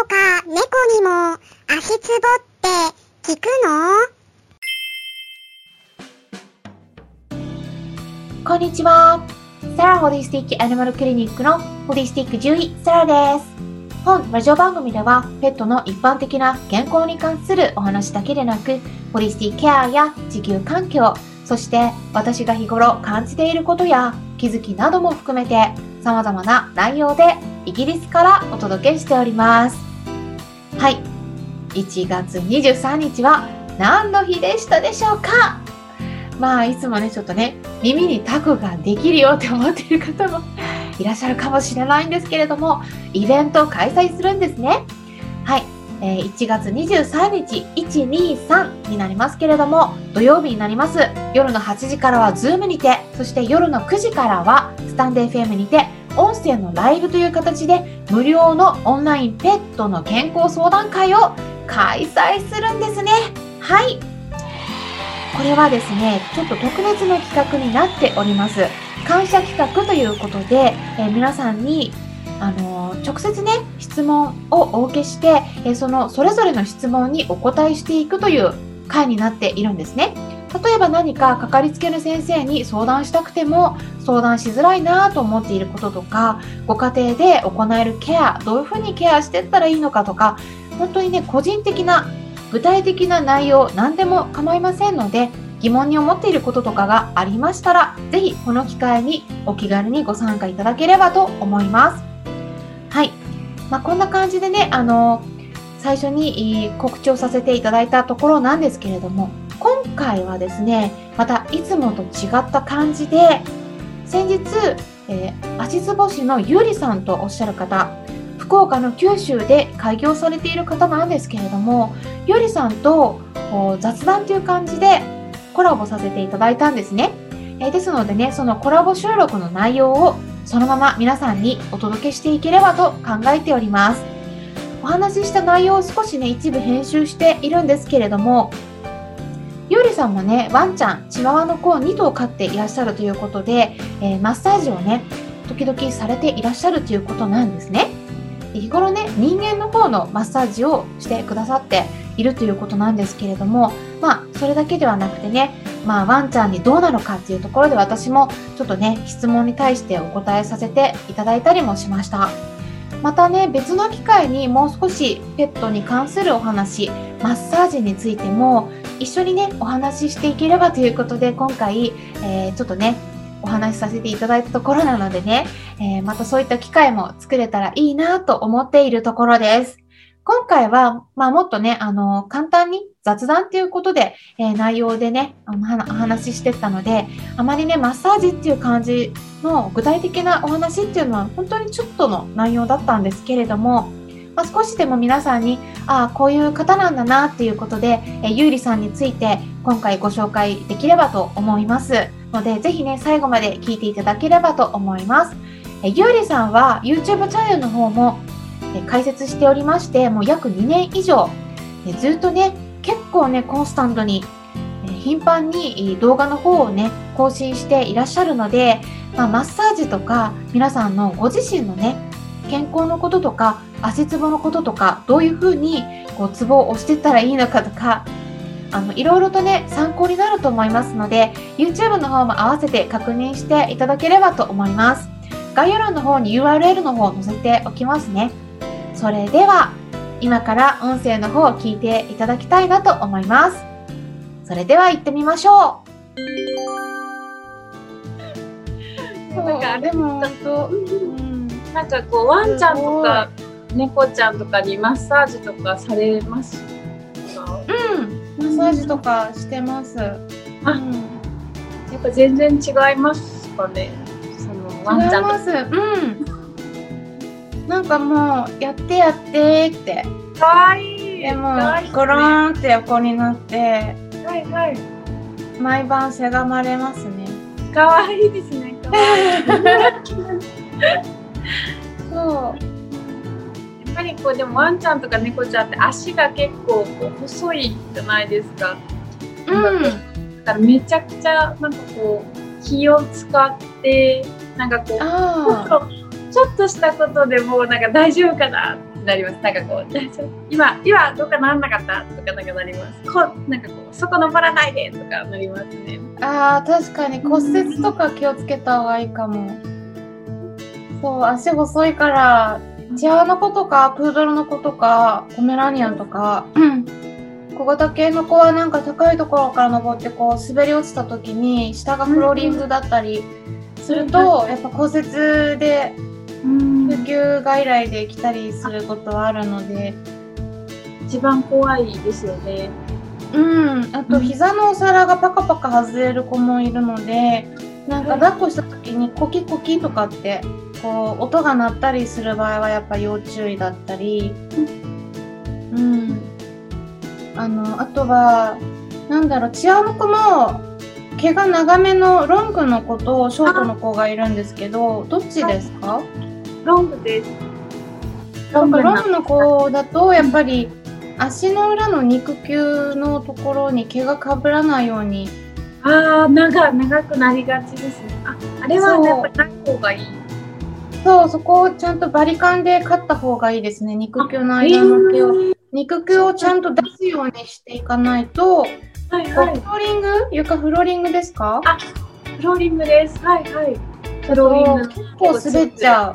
とか猫にも足つぼって効くの？こんにちは。サラホリスティックアニマルクリニックのホリスティック獣医サラです。本ラジオ番組ではペットの一般的な健康に関するお話だけでなく、ホリスティックケアや地球環境、そして私が日頃感じていることや気づきなども含めて様々な内容でイギリスからお届けしております。はい。1月23日は何の日でしたでしょうか？まあ、いつもね、ちょっとね、耳にタコができるよって思っている方も いらっしゃるかもしれないんですけれども、イベントを開催するんですね。はい。えー、1月23日、123になりますけれども、土曜日になります。夜の8時からは Zoom にて、そして夜の9時からはスタンデー FM にて、音声のライブという形で無料のオンラインペットの健康相談会を開催するんですね。はい。これはですね、ちょっと特別な企画になっております。感謝企画ということで、えー、皆さんにあの直接ね質問をお受けして、えそのそれぞれの質問にお答えしていくという会になっているんですね。例えば何かかかりつけの先生に相談したくても相談しづらいなと思っていることとかご家庭で行えるケアどういうふうにケアしていったらいいのかとか本当にね個人的な具体的な内容何でも構いませんので疑問に思っていることとかがありましたら是非この機会にお気軽にご参加いただければと思います。はい。まあ、こんな感じでね、あの最初に告知をさせていただいたところなんですけれども回はですねまたいつもと違った感じで先日、えー、足つぼ師のゆりさんとおっしゃる方福岡の九州で開業されている方なんですけれどもゆりさんと雑談という感じでコラボさせていただいたんですね、えー、ですのでねそのコラボ収録の内容をそのまま皆さんにお届けしていければと考えております。お話しした内容を少しね一部編集しているんですけれどもゆうりさんもね、ワンちゃん、チワワの子を2頭飼っていらっしゃるということで、えー、マッサージをね、時々されていらっしゃるということなんですね。日頃ね、人間の方のマッサージをしてくださっているということなんですけれども、まあ、それだけではなくてね、まあ、ワンちゃんにどうなのかっていうところで私もちょっとね、質問に対してお答えさせていただいたりもしました。またね、別の機会にもう少しペットに関するお話、マッサージについても一緒にね、お話ししていければということで、今回、えー、ちょっとね、お話しさせていただいたところなのでね、えー、またそういった機会も作れたらいいなと思っているところです。今回は、まあ、もっとね、あの、簡単に雑談っていうことで、えー、内容でね、お話ししてたので、あまりね、マッサージっていう感じの具体的なお話っていうのは、本当にちょっとの内容だったんですけれども、まあ、少しでも皆さんに、ああ、こういう方なんだなっていうことで、えー、ゆうりさんについて今回ご紹介できればと思います。ので、ぜひね、最後まで聞いていただければと思います。えー、ゆうりさんは YouTube チャンネルの方も、えー、開設しておりまして、もう約2年以上、えー、ずっとね、結構ね、コンスタントに、えー、頻繁に動画の方をね、更新していらっしゃるので、まあ、マッサージとか皆さんのご自身のね健康のこととか足つぼのこととかどういうふうにこうツボを押していったらいいのかとかあのいろいろとね参考になると思いますので YouTube の方も合わせて確認していただければと思います。概要欄の方に URL の方を載せておきますね。それでは今から音声の方を聞いていただきたいなと思います。それでは行ってみましょう。なんかでも本当、うんなんかこうワンちゃんとか猫ちゃんとかにマッサージとかされます？かうん。マッサージとかしてます、うん、あ、やっぱ全然違いますかね？そのワンちゃんます。うん。なんかもうやってやってって。かわいい。でもゴローンって横になってはいはい。毎晩せがまれますね。かわいいですね。かわいい そうやっぱりこうでもワンちゃんとか猫ちゃんって足が結構こう細いじゃないですか。うん、だからめちゃくちゃなんかこう気を使ってなんかこうちょっとしたことでもなんか大丈夫かななります。なんかこう、大丈夫今、今、どうかならなかったとかなんかなります。こう、なんかこう、そこ登らないでとかなりますね。ああ、確かに骨折とか気をつけた方がいいかも。そう、足細いから、チワワの子とか、プードルの子とか、ポメラニアンとか、小型系の子はなんか高いところから登ってこう滑り落ちた時に下がフローリングだったりすると、やっぱ骨折でうん。救急外来で来たりすることはあるので、一番怖いですよね。うん、あと膝のお皿がパカパカ外れる子もいるのでなんか抱っこした時にコキコキとかってこう音が鳴ったりする場合はやっぱ要注意だったり、うん、あのあとはなんだろうチアの子も毛が長めのロングの子とショートの子がいるんですけどどっちですか？ロングです。ロングの。子だとやっぱり足の裏の肉球のところに毛がかぶらないように。ああ、長長くなりがちですね。あ、あれはやっぱりない方がいい。そうそこをちゃんとバリカンでカッた方がいいですね肉球の間の毛を肉球をちゃんと出すようにしていかないと、はいはいフ。ローリング？床フローリングですか？フローリングです。はいはい。フローリング。結構滑っちゃ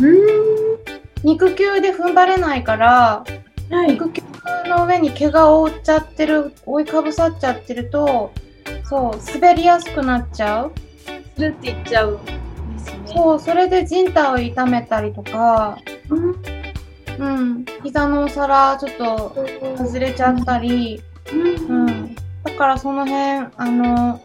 うう肉球で踏ん張れないから。はい。肉球の上に毛が覆っちゃってる覆いかぶさっちゃってるとそう滑りやすくなっちゃうするって言っちゃう。そうそれで人体を痛めたりとかうん。うん膝のお皿ちょっと外れちゃったり、うん。ううん。ん、だからその辺あの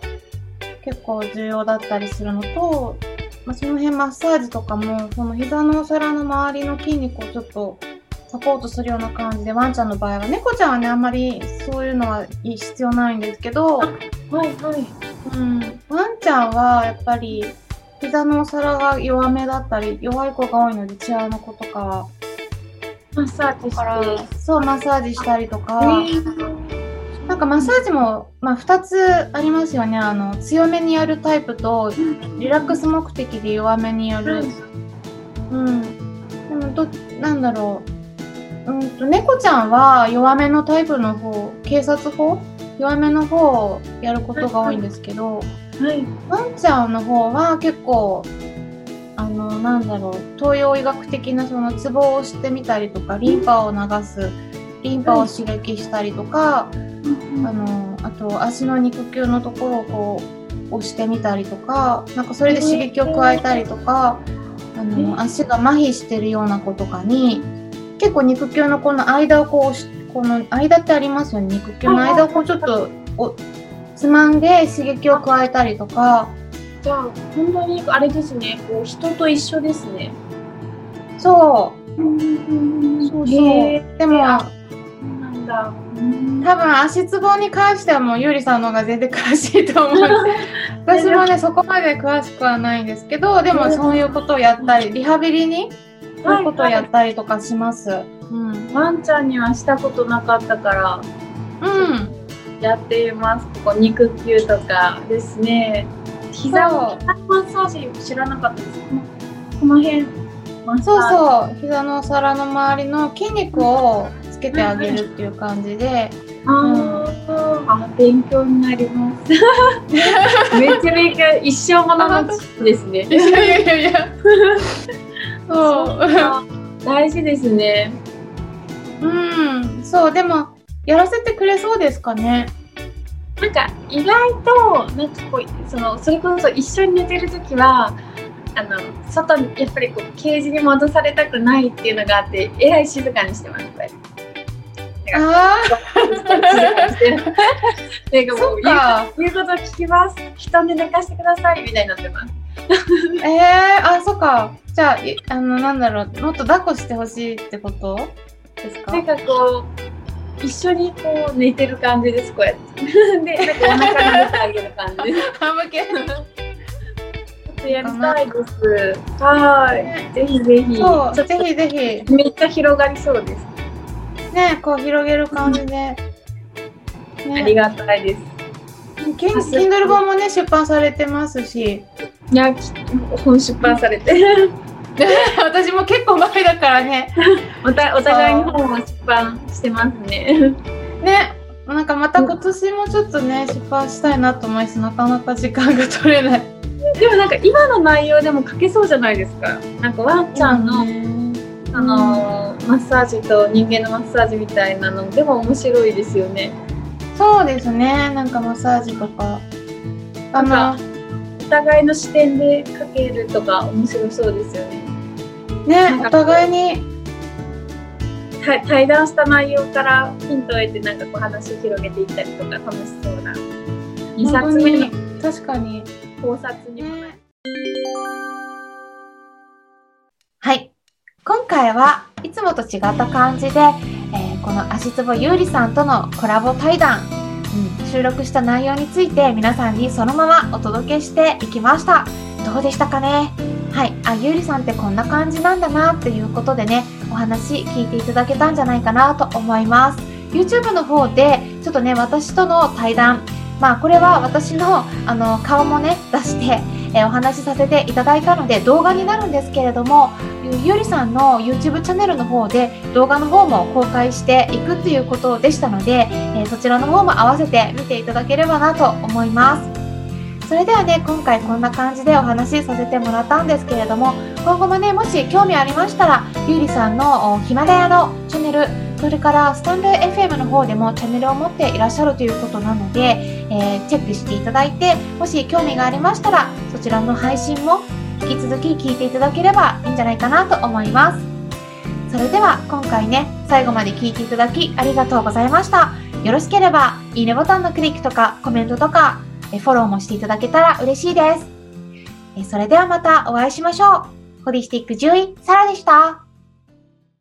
結構重要だったりするのと、まあ、その辺マッサージとかもその膝のお皿の周りの筋肉をちょっとサポートするような感じでワンちゃんの場合は猫ちゃんはねあんまりそういうのは必要ないんですけど、はいはい。うん、ワンちゃんはやっぱり膝のお皿が弱めだったり弱い子が多いのでチアの子とかはマッサージして。そうマッサージしたりとか。えなんかマッサージも、まあ、2つありますよね。あの強めにやるタイプとリラックス目的で弱めにやる、うん。でもどなんだろう。うんと猫ちゃんは弱めのタイプの方警察法？弱めの方をやることが多いんですけどはい。ワンちゃんの方は結構あのなんだろう東洋医学的なそのツボを押してみたりとかリンパを流すリンパを刺激したりとか、あのあと足の肉球のところをこう押してみたりとかなんかそれで刺激を加えたりとか、あの足が麻痺してるような子とかに結構肉球のこの間をこうこの間ってありますよね。肉球の間をこうちょっとおつまんで刺激を加えたりとかじゃあ、本当にあれですね。こう人と一緒ですね。そううんそうそうへでもなんだ。うん多分足つぼに関してはもうゆりさんの方が全然詳しいと思う 私もねそこまで詳しくはないんですけどでもそういうことをやったりリハビリにそういうことをやったりとかします。うん。ワンちゃんにはしたことなかったからうん。やっています。ここ肉球とかですね。膝をマッサージ知らなかったです。この辺。そうそう。膝のお皿の周りの筋肉をつけてあげるっていう感じで。あーあ、勉強になります。めちゃめちゃ一生ものの知識ですね。いやいやいや。そう。大事ですね。うん。そう。でも、やらせてくれそうですかね。なんか意外となんかこうそのそれこそ一緒に寝てる時はあの外にやっぱりこうケージに戻されたくないっていうのがあってえらい静かにしてます。これああ、そもうっか。言うこと聞きます。人で寝かしてくださいみたいになってます。ええー、あ、そっか。じゃあ、いあの、なんだろう、もっと抱っこしてほしいってことですか？なんかこう一緒にこう寝てる感じですこうやって。でなんかお腹撫でてあげる感じです。ハム系ちょっとやりたいです。はい。ぜひぜひ。そう、ぜひぜひ、めっちゃ広がりそうです。ね、こう広げる感じで。ね、ありがたいです。Kindle 本もね、出版されてますし、いや、き本出版されて。私も結構前だからね。おたお互いに本を出版してますね。ね。なんかまた今年もちょっとね、出版したいなと思います。なかなか時間が取れない。でもなんか今の内容でも書けそうじゃないですか。なんかワンちゃんの、あのマッサージと人間のマッサージみたいなのでも面白いですよね。そうですね。なんかマッサージとか。あの、お互いの視点で書けるとか面白そうですよね。ね、お互いに対対談した内容からヒントを得てなんかこう話を広げていったりとか楽しそうな2冊目の確かに考察にもなる。はい。今回はいつもと違った感じで、えーこの足つぼゆうりさんとのコラボ対談、うん、収録した内容について皆さんにそのままお届けしていきました。どうでしたかね？はい。あ、ゆうりさんってこんな感じなんだなっていうことでね、お話聞いていただけたんじゃないかなと思います。YouTube の方で、ちょっとね、私との対談、まあこれは私のあの顔もね、出して、えお話しさせていただいたので動画になるんですけれどもゆりさんの YouTube チャンネルの方で動画の方も公開していくっていうことでしたので、えそちらの方も合わせて見ていただければなと思いますそれではね今回こんな感じでお話しさせてもらったんですけれども今後もねもし興味ありましたらゆうりさんのヒマラヤのチャンネルそれからスタンド FM の方でもチャンネルを持っていらっしゃるということなので、えーチェックしていただいてもし興味がありましたらそちらの配信も引き続き聞いていただければいいんじゃないかなと思います。それでは今回ね最後まで聞いていただきありがとうございました。よろしければいいねボタンのクリックとかコメントとかえフォローもしていただけたら嬉しいです。えそれではまたお会いしましょう。ホリスティック獣医サラでした。